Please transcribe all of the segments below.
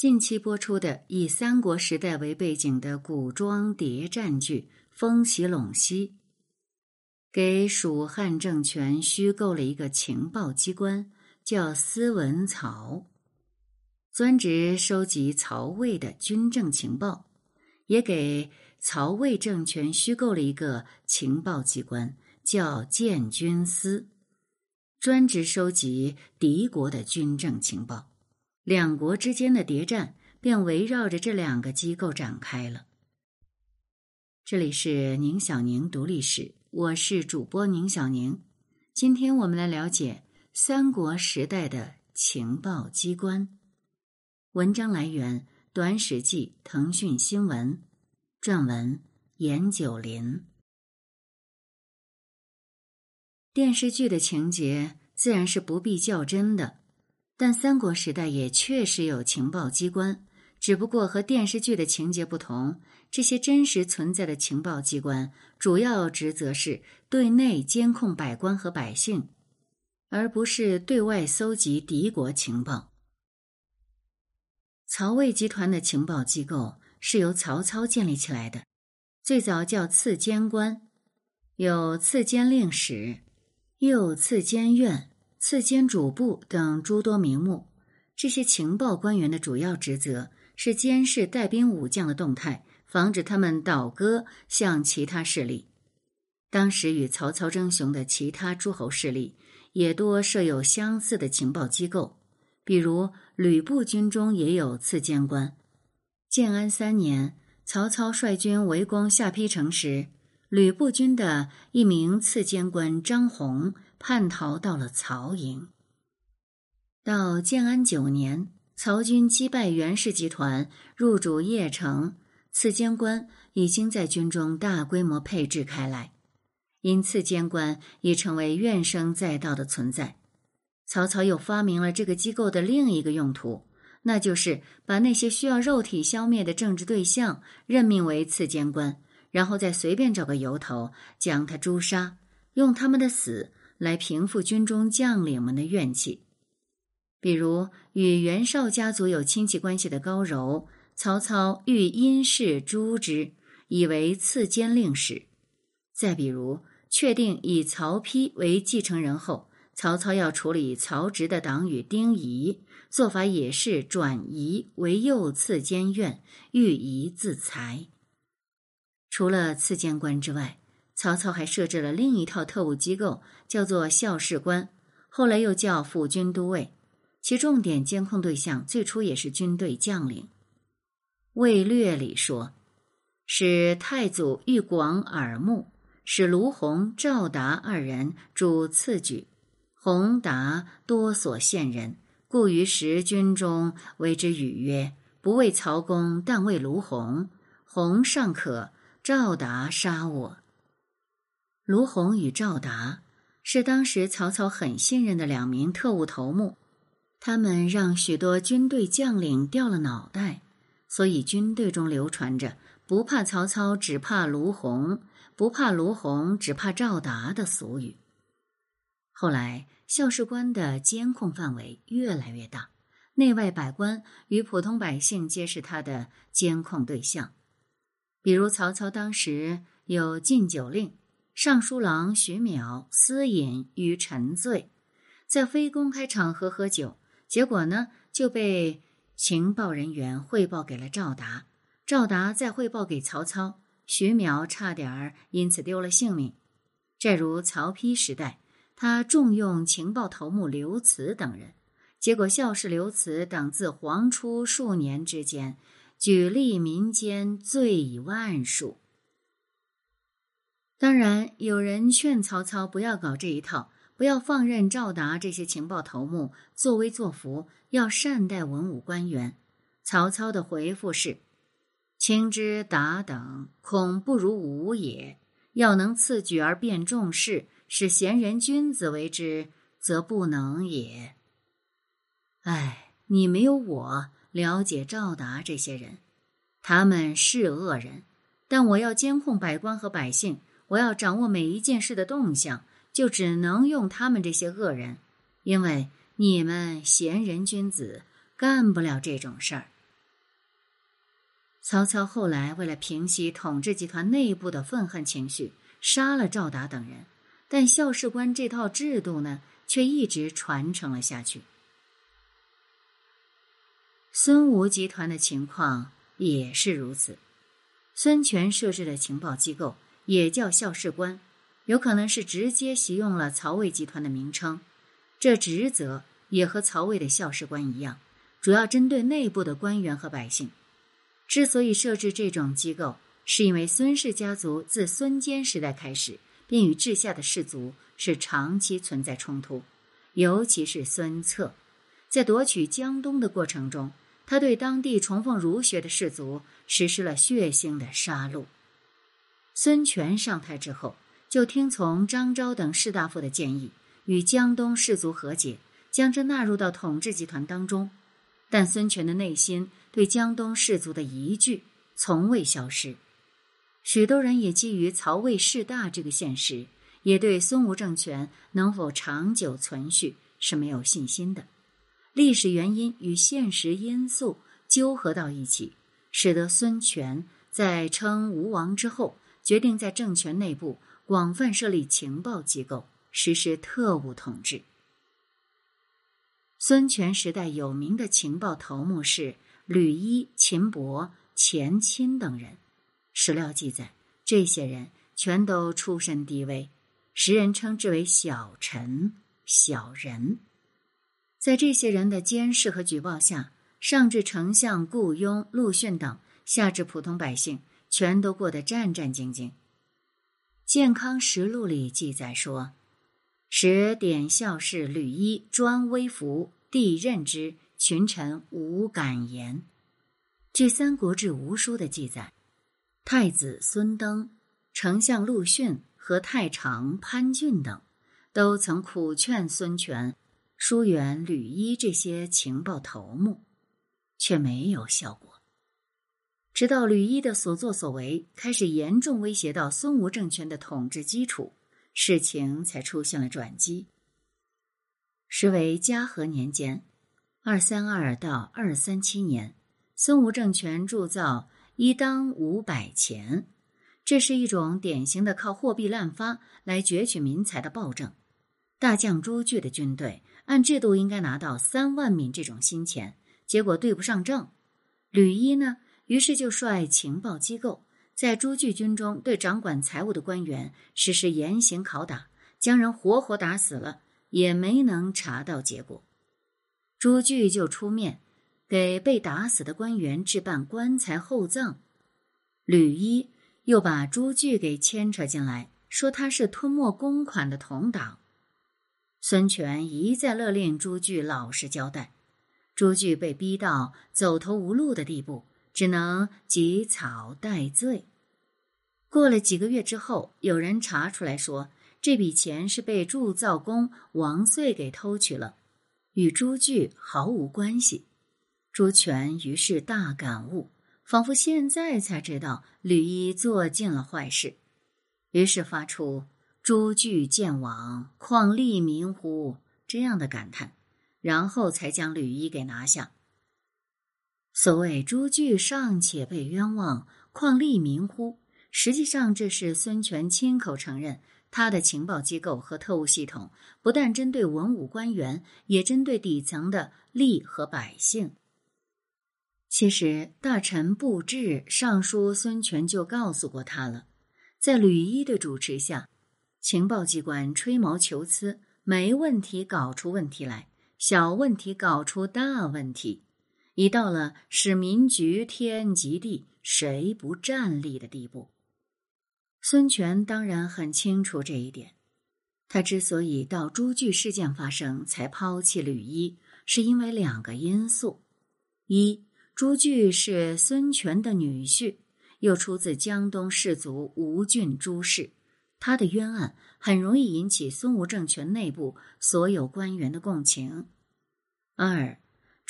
近期播出的以三国时代为背景的古装谍战剧《风起陇西》，给蜀汉政权虚构了一个情报机关，叫司文曹，专职收集曹魏的军政情报；也给曹魏政权虚构了一个情报机关，叫建军司，专职收集敌国的军政情报。两国之间的谍战便围绕着这两个机构展开了。这里是宁小宁读历史，我是主播宁小宁。今天我们来了解三国时代的情报机关。文章来源：《短史记》腾讯新闻，撰文：严九林。电视剧的情节自然是不必较真的。但三国时代也确实有情报机关，只不过和电视剧的情节不同。这些真实存在的情报机关，主要职责是对内监控百官和百姓，而不是对外搜集敌国情报。曹魏集团的情报机构是由曹操建立起来的，最早叫次监官，有次监令史，又次监院。次监主簿等诸多名目，这些情报官员的主要职责是监视带兵武将的动态，防止他们倒戈向其他势力。当时与曹操争雄的其他诸侯势力，也多设有相似的情报机构，比如吕布军中也有次监官。建安三年，曹操率军围攻下邳城时，吕布军的一名次监官张宏。叛逃到了曹营。到建安九年，曹军击败袁氏集团，入主邺城，次监官已经在军中大规模配置开来，因次监官已成为怨声载道的存在。曹操又发明了这个机构的另一个用途，那就是把那些需要肉体消灭的政治对象任命为次监官，然后再随便找个由头将他诛杀，用他们的死。来平复军中将领们的怨气，比如与袁绍家族有亲戚关系的高柔，曹操欲因事诛之，以为次监令史；再比如确定以曹丕为继承人后，曹操要处理曹植的党羽丁仪，做法也是转移为右次监院，欲移自裁。除了次监官之外。曹操还设置了另一套特务机构，叫做校事官，后来又叫辅军都尉，其重点监控对象最初也是军队将领。《魏略》里说，使太祖欲广耳目，使卢洪、赵达二人主次举，洪达多所献人，故于时军中为之语曰：“不为曹公，但为卢洪。洪尚可，赵达杀我。”卢洪与赵达是当时曹操很信任的两名特务头目，他们让许多军队将领掉了脑袋，所以军队中流传着“不怕曹操，只怕卢洪；不怕卢洪，只怕赵达”的俗语。后来，校事官的监控范围越来越大，内外百官与普通百姓皆是他的监控对象。比如，曹操当时有禁酒令。尚书郎徐邈私饮与沉醉，在非公开场合喝酒，结果呢就被情报人员汇报给了赵达，赵达再汇报给曹操，徐邈差点儿因此丢了性命。再如曹丕时代，他重用情报头目刘慈等人，结果孝士刘慈等自黄初数年之间，举例民间罪以万数。当然，有人劝曹操不要搞这一套，不要放任赵达这些情报头目作威作福，要善待文武官员。曹操的回复是：“卿之达等，恐不如吾也。要能次举而变众事，使贤人君子为之，则不能也。”哎，你没有我了解赵达这些人，他们是恶人，但我要监控百官和百姓。我要掌握每一件事的动向，就只能用他们这些恶人，因为你们贤人君子干不了这种事儿。曹操后来为了平息统治集团内部的愤恨情绪，杀了赵达等人，但校士官这套制度呢，却一直传承了下去。孙吴集团的情况也是如此。孙权设置的情报机构也叫校士官，有可能是直接袭用了曹魏集团的名称。这职责也和曹魏的校士官一样，主要针对内部的官员和百姓。之所以设置这种机构，是因为孙氏家族自孙坚时代开始，便与治下的士族是长期存在冲突，尤其是孙策，在夺取江东的过程中。他对当地崇奉儒学的士族实施了血腥的杀戮。孙权上台之后，就听从张昭等士大夫的建议，与江东士族和解，将之纳入到统治集团当中。但孙权的内心对江东士族的疑惧从未消失。许多人也基于曹魏势大这个现实，也对孙吴政权能否长久存续是没有信心的。历史原因与现实因素纠合到一起，使得孙权在称吴王之后，决定在政权内部广泛设立情报机构，实施特务统治。孙权时代有名的情报头目是吕伊、秦伯、钱钦等人。史料记载，这些人全都出身低微，时人称之为小臣、小人。在这些人的监视和举报下，上至丞相顾雍、陆逊等，下至普通百姓，全都过得战战兢兢。《健康实录》里记载说：“时典校士吕一专微服，帝任之，群臣无敢言。”据《三国志·吴书》的记载，太子孙登、丞相陆逊和太常潘俊等，都曾苦劝孙权。疏远吕一这些情报头目，却没有效果。直到吕一的所作所为开始严重威胁到孙吴政权的统治基础，事情才出现了转机。时为嘉禾年间，二三二到二三七年，孙吴政权铸造一当五百钱，这是一种典型的靠货币滥发来攫取民财的暴政。大将朱据的军队。按制度应该拿到三万闽这种新钱，结果对不上账。吕一呢，于是就率情报机构在朱据军中对掌管财务的官员实施严刑拷打，将人活活打死了，也没能查到结果。朱据就出面给被打死的官员置办棺材厚葬。吕一又把朱据给牵扯进来，说他是吞没公款的同党。孙权一再勒令朱据老实交代，朱据被逼到走投无路的地步，只能及草戴罪。过了几个月之后，有人查出来说，这笔钱是被铸造工王遂给偷取了，与朱据毫无关系。朱权于是大感悟，仿佛现在才知道吕一做尽了坏事，于是发出。朱据见王，况利民乎？这样的感叹，然后才将吕一给拿下。所谓“朱据尚且被冤枉，况利民乎”？实际上，这是孙权亲口承认，他的情报机构和特务系统不但针对文武官员，也针对底层的吏和百姓。其实，大臣布置上书孙权就告诉过他了，在吕一的主持下。情报机关吹毛求疵，没问题搞出问题来，小问题搞出大问题，已到了使民局天及地谁不站立的地步。孙权当然很清楚这一点，他之所以到朱据事件发生才抛弃吕一，是因为两个因素：一，朱据是孙权的女婿，又出自江东士族吴郡朱氏。他的冤案很容易引起孙吴政权内部所有官员的共情。二，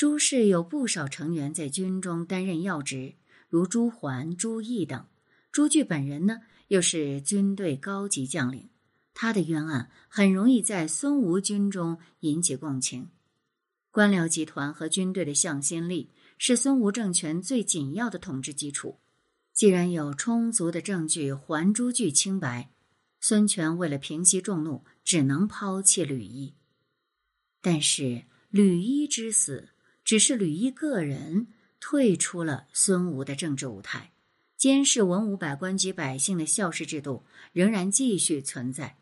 朱氏有不少成员在军中担任要职，如朱桓、朱毅等。朱据本人呢，又是军队高级将领，他的冤案很容易在孙吴军中引起共情。官僚集团和军队的向心力，是孙吴政权最紧要的统治基础。既然有充足的证据还朱据清白，孙权为了平息众怒，只能抛弃吕一。但是吕一之死，只是吕一个人退出了孙吴的政治舞台，监视文武百官及百姓的校事制度仍然继续存在。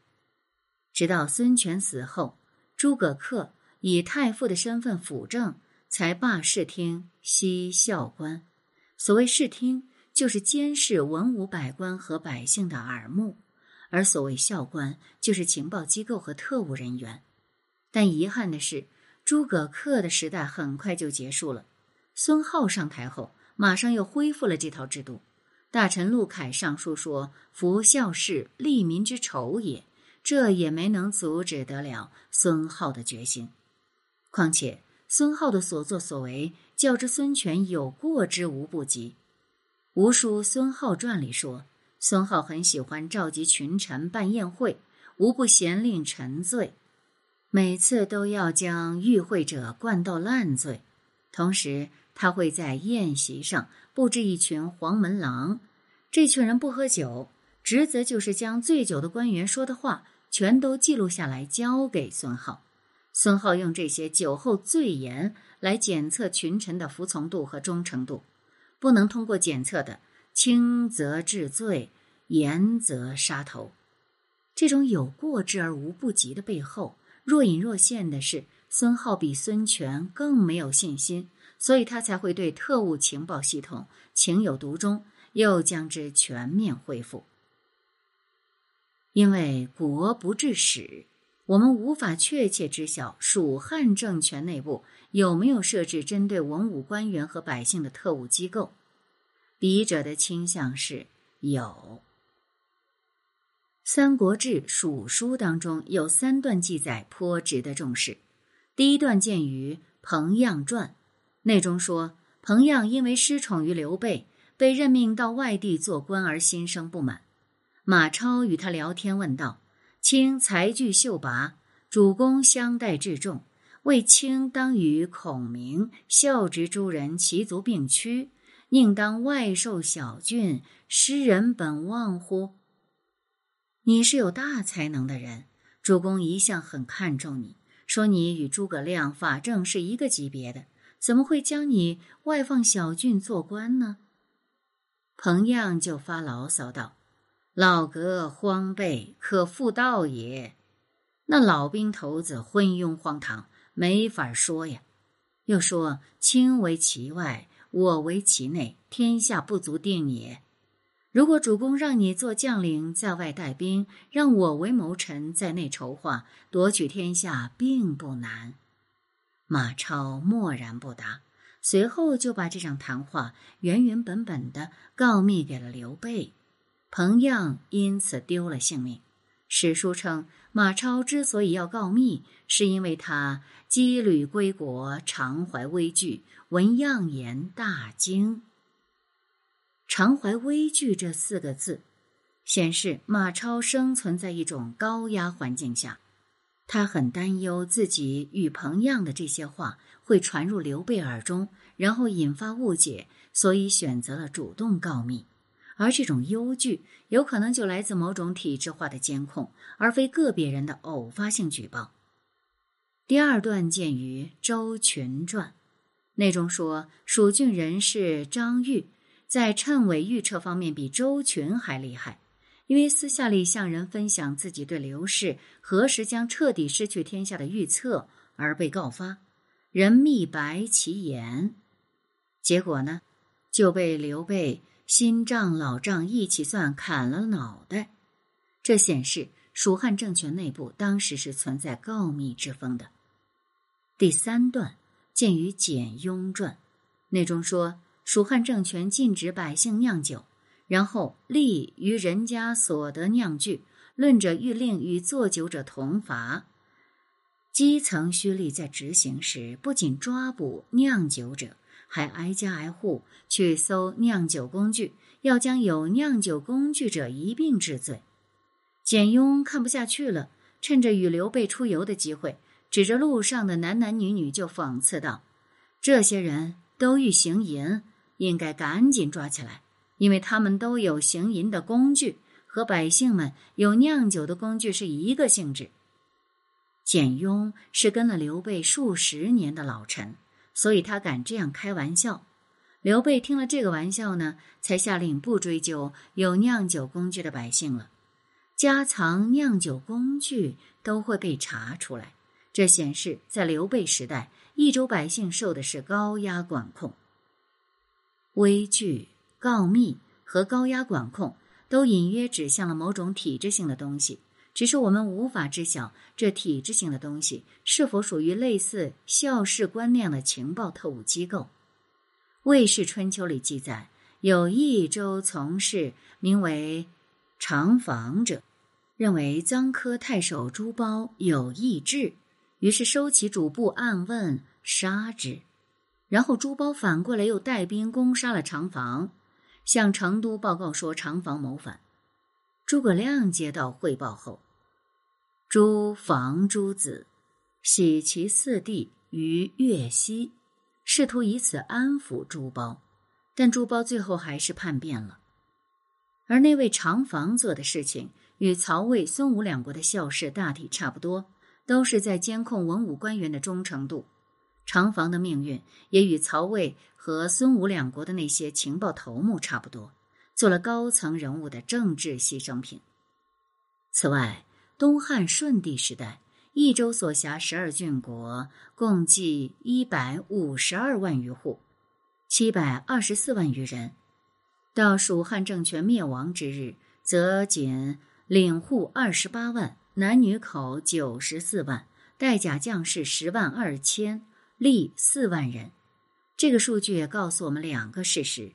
直到孙权死后，诸葛恪以太傅的身份辅政，才罢视听，息校官。所谓视听，就是监视文武百官和百姓的耳目；而所谓校官，就是情报机构和特务人员。但遗憾的是，诸葛恪的时代很快就结束了。孙皓上台后，马上又恢复了这套制度。大臣陆凯上书说：“夫孝事，利民之仇也。”这也没能阻止得了孙皓的决心。况且孙皓的所作所为，较之孙权有过之无不及。《吴书·孙皓传》里说，孙皓很喜欢召集群臣办宴会，无不咸令沉醉。每次都要将与会者灌到烂醉，同时他会在宴席上布置一群黄门郎，这群人不喝酒，职责就是将醉酒的官员说的话全都记录下来交给孙浩。孙浩用这些酒后醉言来检测群臣的服从度和忠诚度，不能通过检测的，轻则治罪，严则杀头。这种有过之而无不及的背后。若隐若现的是，孙浩比孙权更没有信心，所以他才会对特务情报系统情有独钟，又将之全面恢复。因为国不治史，我们无法确切知晓蜀汉政权内部有没有设置针对文武官员和百姓的特务机构。笔者的倾向是有。《三国志·蜀书》当中有三段记载颇值得重视。第一段见于彭样传，内中说彭样因为失宠于刘备，被任命到外地做官而心生不满。马超与他聊天，问道：“卿才具秀拔，主公相待至重，为卿当与孔明、孝直诸人齐足并驱，宁当外受小郡，失人本望乎？”你是有大才能的人，主公一向很看重你，说你与诸葛亮、法正是一个级别的，怎么会将你外放小郡做官呢？彭样就发牢骚道：“老阁荒悖，可复道也。那老兵头子昏庸荒唐，没法说呀。又说卿为其外，我为其内，天下不足定也。”如果主公让你做将领，在外带兵，让我为谋臣，在内筹划，夺取天下并不难。马超默然不答，随后就把这场谈话原原本本的告密给了刘备。彭样因此丢了性命。史书称，马超之所以要告密，是因为他羁旅归国，常怀危惧，闻样言大惊。常怀危惧这四个字，显示马超生存在一种高压环境下，他很担忧自己与彭样的这些话会传入刘备耳中，然后引发误解，所以选择了主动告密。而这种忧惧有可能就来自某种体制化的监控，而非个别人的偶发性举报。第二段见于《周群传》，内中说蜀郡人士张玉。在谶纬预测方面比周群还厉害，因为私下里向人分享自己对刘氏何时将彻底失去天下的预测而被告发，人密白其言，结果呢就被刘备新账老账一起算砍了脑袋。这显示蜀汉政权内部当时是存在告密之风的。第三段见于简雍传，内中说。蜀汉政权禁止百姓酿酒，然后利于人家所得酿具，论者欲令与作酒者同罚。基层虚吏在执行时，不仅抓捕酿酒者，还挨家挨户去搜酿酒工具，要将有酿酒工具者一并治罪。简雍看不下去了，趁着与刘备出游的机会，指着路上的男男女女就讽刺道：“这些人。”都欲行淫，应该赶紧抓起来，因为他们都有行淫的工具，和百姓们有酿酒的工具是一个性质。简雍是跟了刘备数十年的老臣，所以他敢这样开玩笑。刘备听了这个玩笑呢，才下令不追究有酿酒工具的百姓了。家藏酿酒工具都会被查出来，这显示在刘备时代，益州百姓受的是高压管控。微剧、告密和高压管控都隐约指向了某种体制性的东西。只是我们无法知晓这体制性的东西是否属于类似校士官那样的情报特务机构。《魏氏春秋》里记载，有益州从事名为长房者，认为臧科太守朱褒有异志，于是收起主簿暗问杀之。然后朱褒反过来又带兵攻杀了长房，向成都报告说长房谋反。诸葛亮接到汇报后。诸房诸子，喜其四弟于越西，试图以此安抚朱褒，但朱褒最后还是叛变了。而那位长房做的事情，与曹魏、孙吴两国的校事大体差不多，都是在监控文武官员的忠诚度。长房的命运也与曹魏和孙吴两国的那些情报头目差不多，做了高层人物的政治牺牲品。此外，东汉顺帝时代，益州所辖十二郡国共计一百五十二万余户，七百二十四万余人。到蜀汉政权灭亡之日，则仅领户二十八万，男女口九十四万，带甲将士十万二千，立四万人。这个数据也告诉我们两个事实：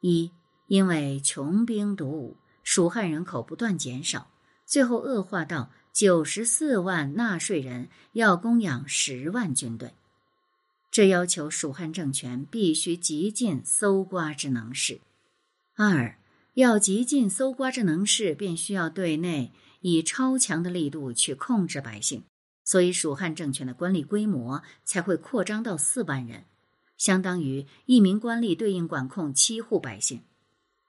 一，因为穷兵黩武，蜀汉人口不断减少。最后恶化到九十四万纳税人要供养十万军队，这要求蜀汉政权必须极尽搜刮之能事。二要极尽搜刮之能事，便需要对内以超强的力度去控制百姓，所以蜀汉政权的官吏规模才会扩张到四万人，相当于一名官吏对应管控七户百姓。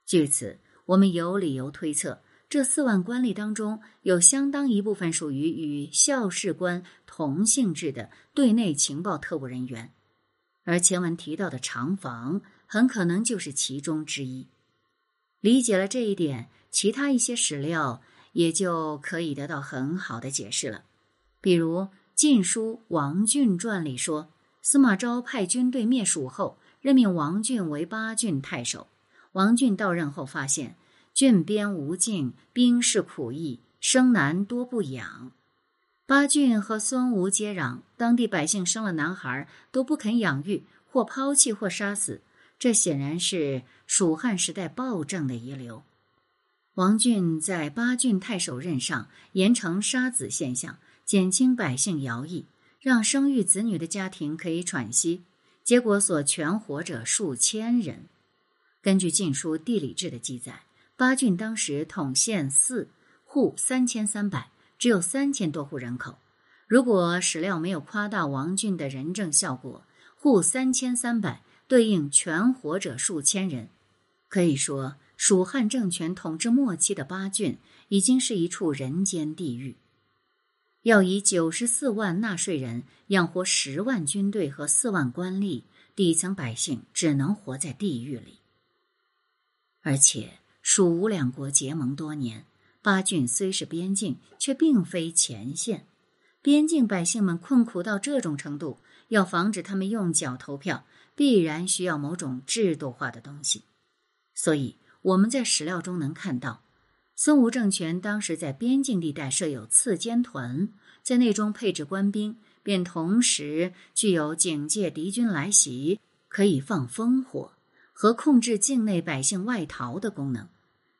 据此，我们有理由推测。这四万官吏当中，有相当一部分属于与校士官同性质的对内情报特务人员，而前文提到的长房很可能就是其中之一。理解了这一点，其他一些史料也就可以得到很好的解释了。比如《晋书·王浚传》里说，司马昭派军队灭蜀后，任命王浚为巴郡太守。王浚到任后发现。郡边无境，兵士苦役，生男多不养。巴郡和孙吴接壤，当地百姓生了男孩都不肯养育，或抛弃，或杀死。这显然是蜀汉时代暴政的遗留。王浚在巴郡太守任上，严惩杀子现象，减轻百姓徭役，让生育子女的家庭可以喘息。结果所全活者数千人。根据《晋书·地理志》的记载。巴郡当时统县四户三千三百，只有三千多户人口。如果史料没有夸大王浚的仁政效果，户三千三百对应全活者数千人，可以说蜀汉政权统治末期的巴郡已经是一处人间地狱。要以九十四万纳税人养活十万军队和四万官吏，底层百姓只能活在地狱里，而且。蜀吴两国结盟多年，巴郡虽是边境，却并非前线。边境百姓们困苦到这种程度，要防止他们用脚投票，必然需要某种制度化的东西。所以我们在史料中能看到，孙吴政权当时在边境地带设有刺监屯，在内中配置官兵，便同时具有警戒敌军来袭、可以放烽火和控制境内百姓外逃的功能。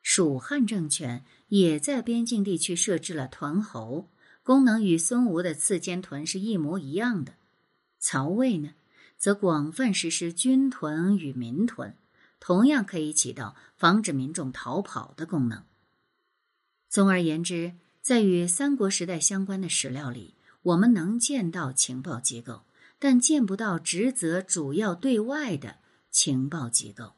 蜀汉政权也在边境地区设置了屯侯，功能与孙吴的刺监屯是一模一样的。曹魏呢，则广泛实施军屯与民屯，同样可以起到防止民众逃跑的功能。总而言之，在与三国时代相关的史料里，我们能见到情报机构，但见不到职责主要对外的情报机构。